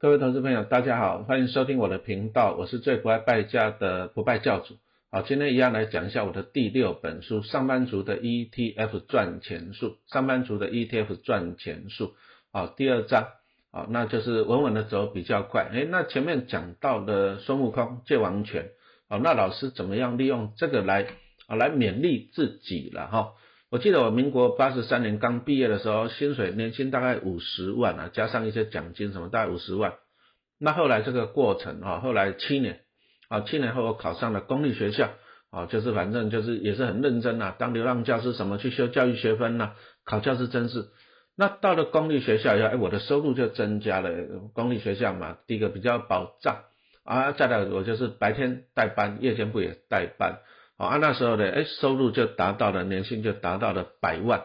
各位投资朋友，大家好，欢迎收听我的频道，我是最不爱败家的不败教主。好，今天一样来讲一下我的第六本书《上班族的 ETF 赚钱术》，上班族的 ETF 赚钱术。好，第二章，好，那就是稳稳的走比较快。哎，那前面讲到的孙悟空借王权，好，那老师怎么样利用这个来啊来勉励自己了哈？我记得我民国八十三年刚毕业的时候，薪水年薪大概五十万啊，加上一些奖金什么，大概五十万。那后来这个过程啊，后来七年啊，七年后我考上了公立学校啊，就是反正就是也是很认真啊，当流浪教师什么去修教育学分呐，考教师真是。那到了公立学校以后，哎，我的收入就增加了。公立学校嘛，第一个比较保障啊，再来我就是白天带班，夜间部也带班。啊，那时候的哎，收入就达到了，年薪就达到了百万，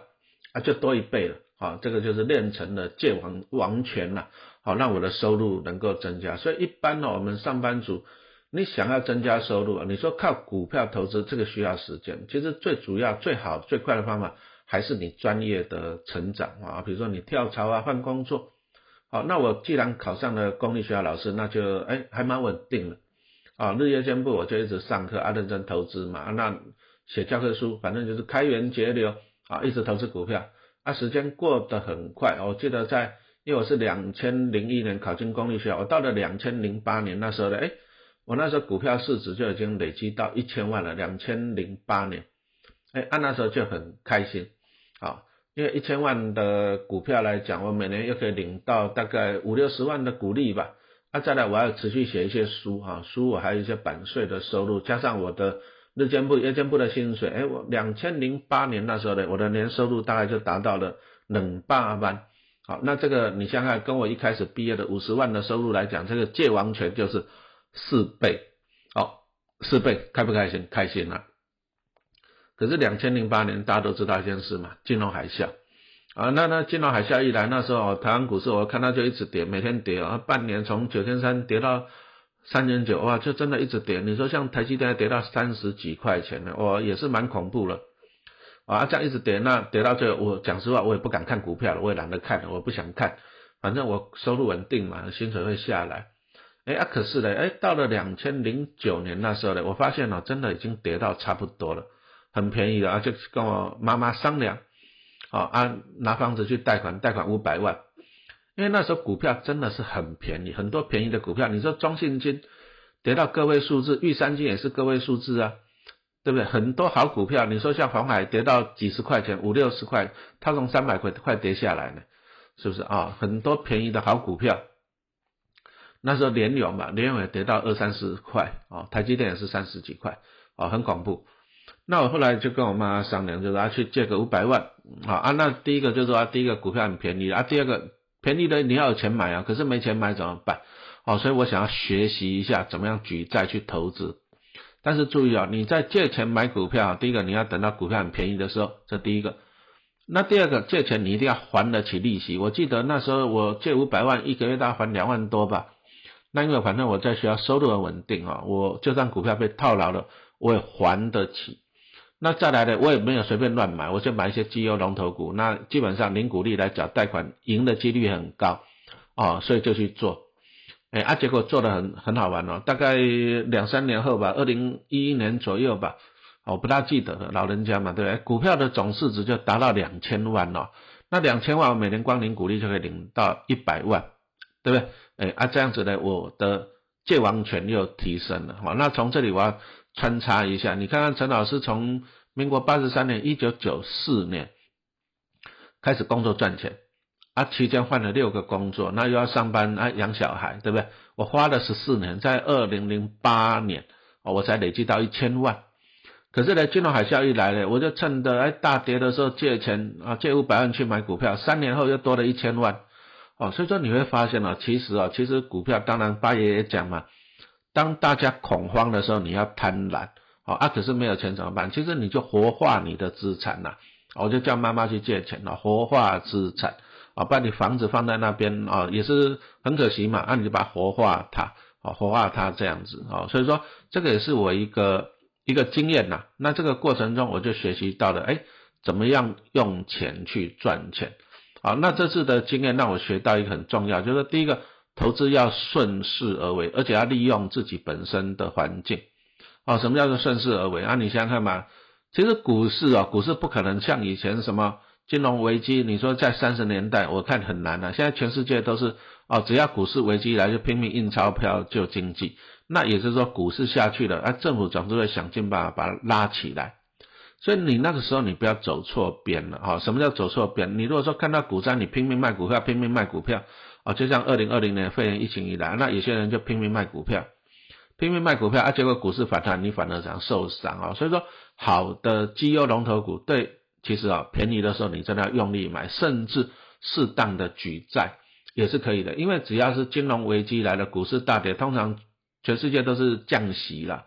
啊，就多一倍了，啊，这个就是练成了借王王权了，好，让我的收入能够增加。所以一般呢，我们上班族，你想要增加收入，你说靠股票投资，这个需要时间。其实最主要、最好、最快的方法，还是你专业的成长啊，比如说你跳槽啊、换工作。好，那我既然考上了公立学校老师，那就哎，还蛮稳定的。啊，日夜兼部我就一直上课啊，认真投资嘛，那写教科书，反正就是开源节流啊，一直投资股票啊，时间过得很快。我记得在，因为我是两千零一年考进公立学校，我到了两千零八年那时候呢，哎，我那时候股票市值就已经累积到一千万了。两千零八年，哎，按那时候就很开心啊，因为一千万的股票来讲，我每年又可以领到大概五六十万的股利吧。那再来，我要持续写一些书哈，书我还有一些版税的收入，加上我的日间部、夜间部的薪水，哎，我两千零八年那时候呢，我的年收入大概就达到了冷八万。好，那这个你想想，跟我一开始毕业的五十万的收入来讲，这个借王权就是四倍，好，四倍，开不开心？开心啊！可是两千零八年大家都知道一件事嘛，金融海啸。啊，那那金融海啸一来，那时候台湾股市我看到就一直跌，每天跌啊，半年从九千三跌到三千九，哇，就真的一直跌。你说像台积电跌到三十几块钱呢，哇，也是蛮恐怖了。啊，这样一直跌，那跌到最后，我讲实话，我也不敢看股票了，我也懒得看，我不想看，反正我收入稳定嘛，薪水会下来。哎啊，可是呢，哎，到了两千零九年那时候呢，我发现呢，真的已经跌到差不多了，很便宜了啊，就跟我妈妈商量。啊，按拿房子去贷款，贷款五百万，因为那时候股票真的是很便宜，很多便宜的股票。你说中信金跌到个位数字，玉山金也是个位数字啊，对不对？很多好股票，你说像黄海跌到几十块钱，五六十块，它从三百块快跌下来了，是不是啊？很多便宜的好股票，那时候联永嘛，联永也跌到二三十块啊，台积电也是三十几块啊，很恐怖。那我后来就跟我妈商量，就说去借个五百万，好啊。那第一个就是说，第一个股票很便宜啊，第二个便宜的你要有钱买啊，可是没钱买怎么办？哦，所以我想要学习一下怎么样举债去投资。但是注意啊，你在借钱买股票，第一个你要等到股票很便宜的时候，这第一个。那第二个借钱你一定要还得起利息。我记得那时候我借五百万，一个月大概还两万多吧。那因为反正我在学校收入很稳定啊，我就算股票被套牢了，我也还得起。那再来的，我也没有随便乱买，我就买一些绩优龙头股。那基本上零股利来缴贷款，赢的几率很高哦，所以就去做。哎啊，结果做的很很好玩哦。大概两三年后吧，二零一一年左右吧，我不大记得了，老人家嘛，对不对？股票的总市值就达到两千万哦。那两千万，我每年光领股利就可以领到一百万，对不对？哎啊，这样子呢，我的借王权又提升了。好，那从这里我要。穿插一下，你看看陈老师从民国八十三年一九九四年开始工作赚钱，啊，期间换了六个工作，那又要上班啊养小孩，对不对？我花了十四年，在二零零八年哦，我才累积到一千万。可是呢，金融海啸一来呢，我就趁着哎大跌的时候借钱啊，借五百万去买股票，三年后又多了一千万。哦，所以说你会发现啊，其实啊，其实股票当然八爷也讲嘛。当大家恐慌的时候，你要贪婪，哦啊，可是没有钱怎么办？其实你就活化你的资产呐，我就叫妈妈去借钱了，活化资产，啊，把你房子放在那边啊，也是很可惜嘛，啊，你就把活化它，啊，活化它这样子，啊，所以说这个也是我一个一个经验呐。那这个过程中我就学习到了，哎，怎么样用钱去赚钱，啊，那这次的经验让我学到一个很重要，就是第一个。投资要顺势而为，而且要利用自己本身的环境。哦，什么叫做顺势而为啊？你想想看嘛，其实股市啊，股市不可能像以前什么金融危机，你说在三十年代，我看很难啊。现在全世界都是哦，只要股市危机来就拼命印钞票救经济。那也就是说，股市下去了，啊，政府总是会想尽办法把它拉起来。所以你那个时候你不要走错边了哈。什么叫走错边？你如果说看到股灾，你拼命卖股票，拼命卖股票啊，就像二零二零年肺炎疫情以来，那有些人就拼命卖股票，拼命卖股票啊，结果股市反弹，你反而想受伤啊。所以说，好的绩优龙头股，对，其实啊，便宜的时候你真的要用力买，甚至适当的举债也是可以的，因为只要是金融危机来了，股市大跌，通常全世界都是降息了。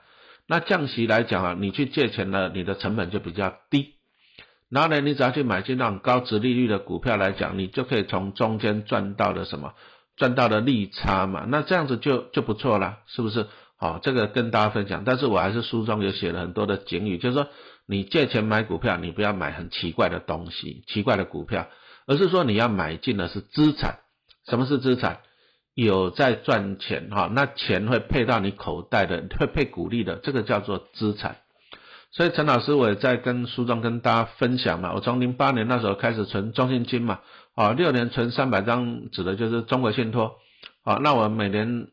那降息来讲啊，你去借钱了，你的成本就比较低。然后呢，你只要去买进那种高值利率的股票来讲，你就可以从中间赚到的什么？赚到的利差嘛。那这样子就就不错了，是不是？好，这个跟大家分享。但是我还是书中有写了很多的警语，就是说你借钱买股票，你不要买很奇怪的东西、奇怪的股票，而是说你要买进的是资产。什么是资产？有在赚钱哈，那钱会配到你口袋的，会配股利的，这个叫做资产。所以陈老师我也在跟书中跟大家分享嘛，我从零八年那时候开始存中信金嘛，啊，六年存三百张，指的就是中国信托，啊，那我每年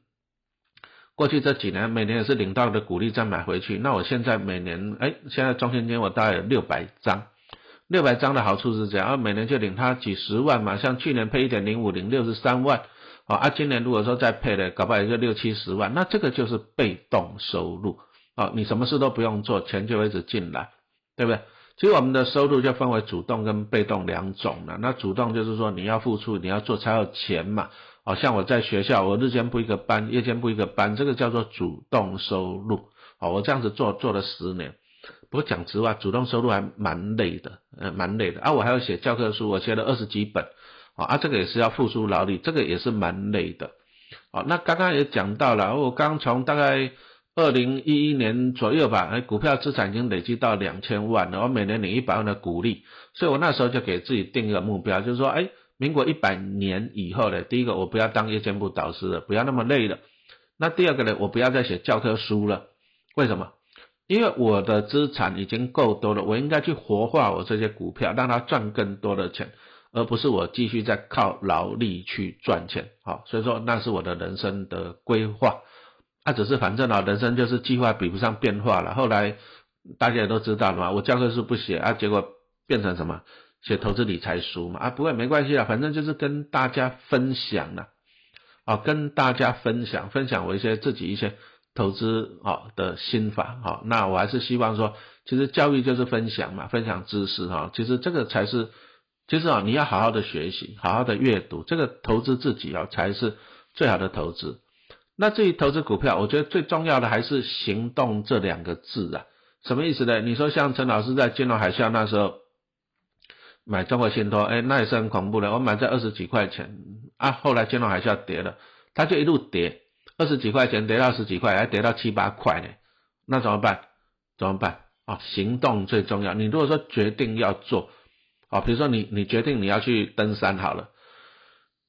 过去这几年每年也是领到的股利再买回去，那我现在每年哎，现在中信金我大概有六百张，六百张的好处是这样，啊每年就领它几十万嘛，像去年配一点零五零六十三万。啊，今年如果说再配的，搞不好也就六七十万，那这个就是被动收入。啊，你什么事都不用做，钱就一直进来，对不对？其实我们的收入就分为主动跟被动两种了。那主动就是说你要付出，你要做才有钱嘛。好像我在学校，我日间部一个班，夜间部一个班，这个叫做主动收入。哦，我这样子做做了十年，不过讲实话，主动收入还蛮累的，呃，蛮累的啊。我还要写教科书，我写了二十几本。啊，这个也是要付出劳力，这个也是蛮累的。啊，那刚刚也讲到了，我刚从大概二零一一年左右吧，哎，股票资产已经累积到两千万了，我每年领一百万的股利，所以我那时候就给自己定一个目标，就是说，哎，民国一百年以后呢，第一个我不要当夜间部导师了，不要那么累了。那第二个呢，我不要再写教科书了。为什么？因为我的资产已经够多了，我应该去活化我这些股票，让它赚更多的钱。而不是我继续在靠劳力去赚钱，好，所以说那是我的人生的规划，啊，只是反正啊，人生就是计划比不上变化了。后来大家也都知道了嘛，我教科书不写啊，结果变成什么？写投资理财书嘛，啊，不会没关系啊，反正就是跟大家分享了，啊，跟大家分享分享我一些自己一些投资啊的心法，啊，那我还是希望说，其实教育就是分享嘛，分享知识哈，其实这个才是。其实啊，你要好好的学习，好好的阅读，这个投资自己啊，才是最好的投资。那至于投资股票，我觉得最重要的还是行动这两个字啊。什么意思呢？你说像陈老师在金融海啸那时候买中国信托，哎，那也是很恐怖的。我买在二十几块钱啊，后来金融海啸跌了，它就一路跌，二十几块钱跌到十几块，还跌到七八块呢。那怎么办？怎么办？啊，行动最重要。你如果说决定要做。啊，比如说你你决定你要去登山好了，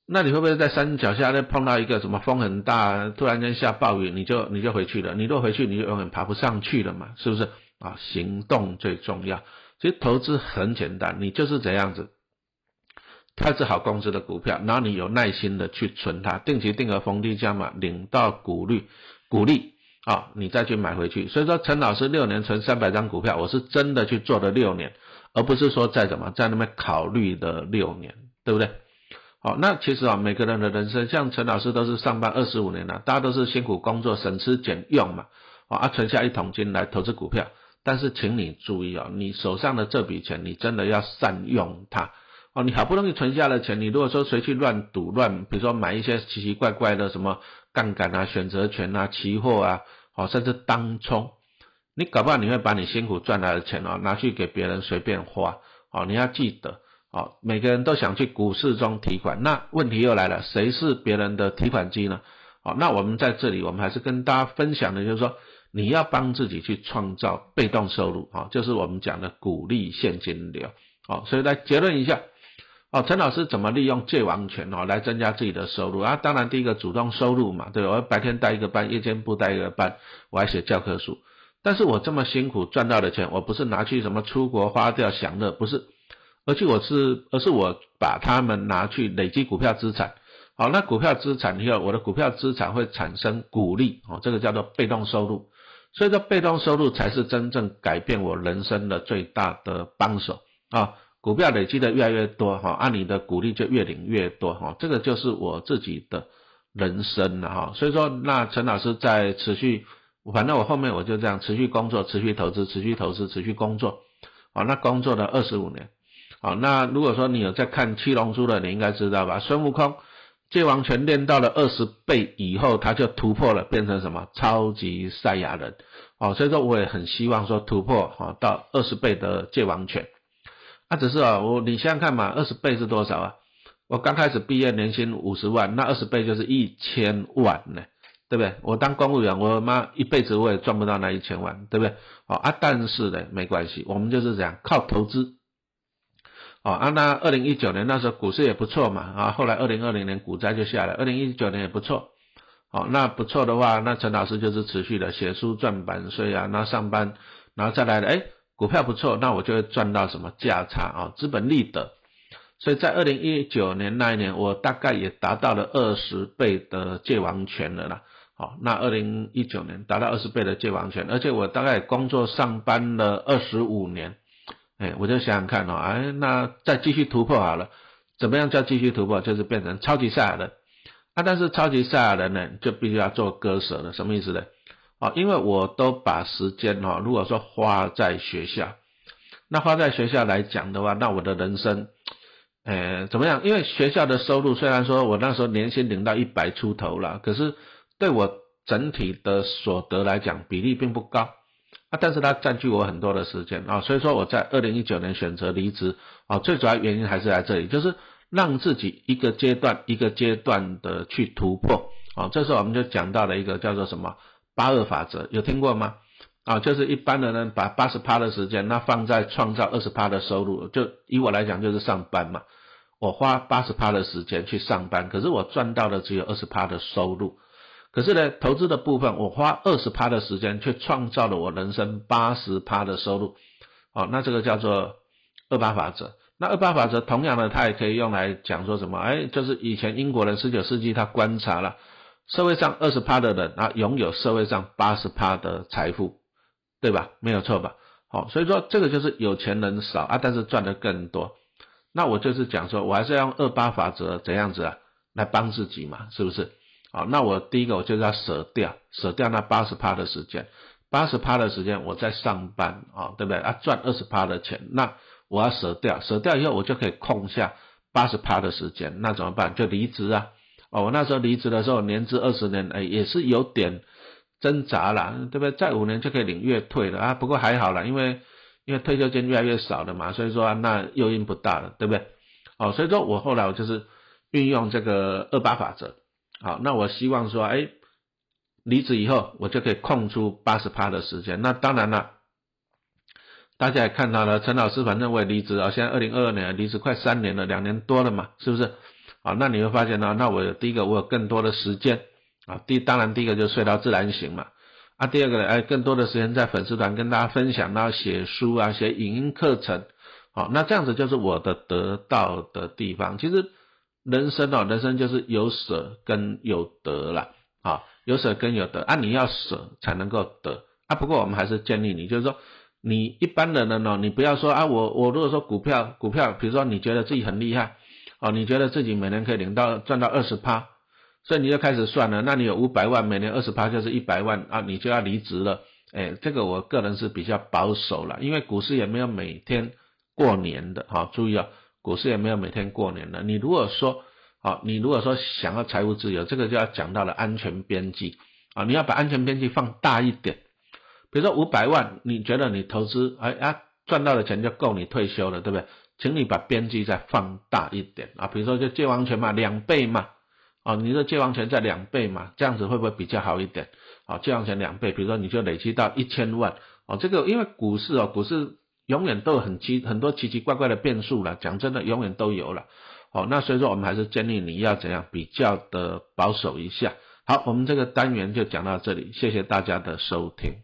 那你会不会在山脚下呢碰到一个什么风很大，突然间下暴雨，你就你就回去了？你若回去，你就永远爬不上去了嘛，是不是？啊，行动最重要。其实投资很简单，你就是这样子，它是好公司的股票，然后你有耐心的去存它，定期定额逢低加码，领到股利，股利啊，你再去买回去。所以说，陈老师六年存三百张股票，我是真的去做了六年。而不是说在怎么在那边考虑的六年，对不对？好，那其实啊，每个人的人生，像陈老师都是上班二十五年了，大家都是辛苦工作，省吃俭用嘛，哦啊，存下一桶金来投资股票。但是，请你注意啊，你手上的这笔钱，你真的要善用它哦。你好不容易存下的钱，你如果说谁去乱赌乱，比如说买一些奇奇怪怪的什么杠杆啊、选择权啊、期货啊，哦，甚至当冲。你搞不好你会把你辛苦赚来的钱哦拿去给别人随便花哦，你要记得哦，每个人都想去股市中提款，那问题又来了，谁是别人的提款机呢？哦，那我们在这里我们还是跟大家分享的就是说，你要帮自己去创造被动收入啊，就是我们讲的鼓励现金流哦。所以来结论一下哦，陈老师怎么利用借王权哦来增加自己的收入啊？当然第一个主动收入嘛，对我白天带一个班，夜间不带一个班，我还写教科书。但是我这么辛苦赚到的钱，我不是拿去什么出国花掉享乐，不是，而且我是，而是我把他们拿去累积股票资产。好，那股票资产以后，我的股票资产会产生股利哦，这个叫做被动收入。所以说，被动收入才是真正改变我人生的最大的帮手啊。股票累积的越来越多哈，按你的股利就越领越多哈，这个就是我自己的人生了哈。所以说，那陈老师在持续，反正我后面我就这样持续工作、持续投资、持续投资、持续工作，啊，那工作了二十五年，好，那如果说你有在看七龙珠的，你应该知道吧？孙悟空借王权练到了二十倍以后，他就突破了，变成什么超级赛亚人，哦，所以说我也很希望说突破哈到二十倍的借王权。那只是啊，我你想想看嘛，二十倍是多少啊？我刚开始毕业年薪五十万，那二十倍就是一千万呢，对不对？我当公务员，我妈一辈子我也赚不到那一千万，对不对？哦啊，但是呢，没关系，我们就是这样靠投资。哦啊，那二零一九年那时候股市也不错嘛，啊，后来二零二零年股灾就下来，二零一九年也不错。哦，那不错的话，那陈老师就是持续的写书赚版税啊，那上班，然后再来了，哎。股票不错，那我就会赚到什么价差啊，资本利得。所以在二零一九年那一年，我大概也达到了二十倍的借王权了啦。好，那二零一九年达到二十倍的借王权，而且我大概工作上班了二十五年，哎，我就想想看哦，哎，那再继续突破好了。怎么样叫继续突破？就是变成超级赛亚人。啊，但是超级赛亚人呢，就必须要做割舍了。什么意思呢？啊，因为我都把时间哈，如果说花在学校，那花在学校来讲的话，那我的人生，呃，怎么样？因为学校的收入虽然说我那时候年薪领到一百出头了，可是对我整体的所得来讲，比例并不高啊。但是它占据我很多的时间啊，所以说我在二零一九年选择离职啊，最主要原因还是在这里，就是让自己一个阶段一个阶段的去突破啊。这时候我们就讲到了一个叫做什么？八二法则有听过吗？啊，就是一般的人把八十趴的时间，那放在创造二十趴的收入。就以我来讲，就是上班嘛。我花八十趴的时间去上班，可是我赚到的只有二十趴的收入。可是呢，投资的部分，我花二十趴的时间，却创造了我人生八十趴的收入。哦，那这个叫做二八法则。那二八法则同样的，它也可以用来讲说什么？哎，就是以前英国人十九世纪他观察了。社会上二十趴的人啊，拥有社会上八十趴的财富，对吧？没有错吧？好，所以说这个就是有钱人少啊，但是赚的更多。那我就是讲说，我还是要用二八法则怎样子啊，来帮自己嘛，是不是？好，那我第一个我就是要舍掉，舍掉那八十趴的时间，八十趴的时间我在上班啊，对不对？啊，赚二十趴的钱，那我要舍掉，舍掉以后我就可以空下八十趴的时间，那怎么办？就离职啊。哦，我那时候离职的时候，年资二十年，哎，也是有点挣扎了，对不对？再五年就可以领月退了啊。不过还好了，因为因为退休金越来越少了嘛，所以说那诱因不大了，对不对？哦，所以说我后来我就是运用这个二八法则。好，那我希望说，哎，离职以后我就可以空出八十趴的时间。那当然了，大家也看到了，陈老师反正我也离职啊，现在二零二二年离职快三年了，两年多了嘛，是不是？啊，那你会发现呢，那我第一个我有更多的时间啊，第当然第一个就睡到自然醒嘛，啊，第二个呢，哎，更多的时间在粉丝团跟大家分享，然后写书啊，写影音课程，好，那这样子就是我的得到的地方。其实人生哦，人生就是有舍跟有得了，啊，有舍跟有得，啊，你要舍才能够得，啊，不过我们还是建议你，就是说你一般的人呢，你不要说啊，我我如果说股票股票，比如说你觉得自己很厉害。哦，你觉得自己每年可以领到赚到二十趴，所以你就开始算了。那你有五百万，每年二十趴就是一百万啊，你就要离职了。哎，这个我个人是比较保守了，因为股市也没有每天过年的哈。注意啊，股市也没有每天过年的。你如果说，啊，你如果说想要财务自由，这个就要讲到了安全边际啊，你要把安全边际放大一点。比如说五百万，你觉得你投资哎啊赚到的钱就够你退休了，对不对？请你把边际再放大一点啊，比如说就借王权嘛，两倍嘛，哦，你的借王权在两倍嘛，这样子会不会比较好一点？哦，借王权两倍，比如说你就累积到一千万，哦，这个因为股市哦，股市永远都有很奇很多奇奇怪怪的变数了，讲真的，永远都有了。哦，那所以说我们还是建议你要怎样比较的保守一下。好，我们这个单元就讲到这里，谢谢大家的收听。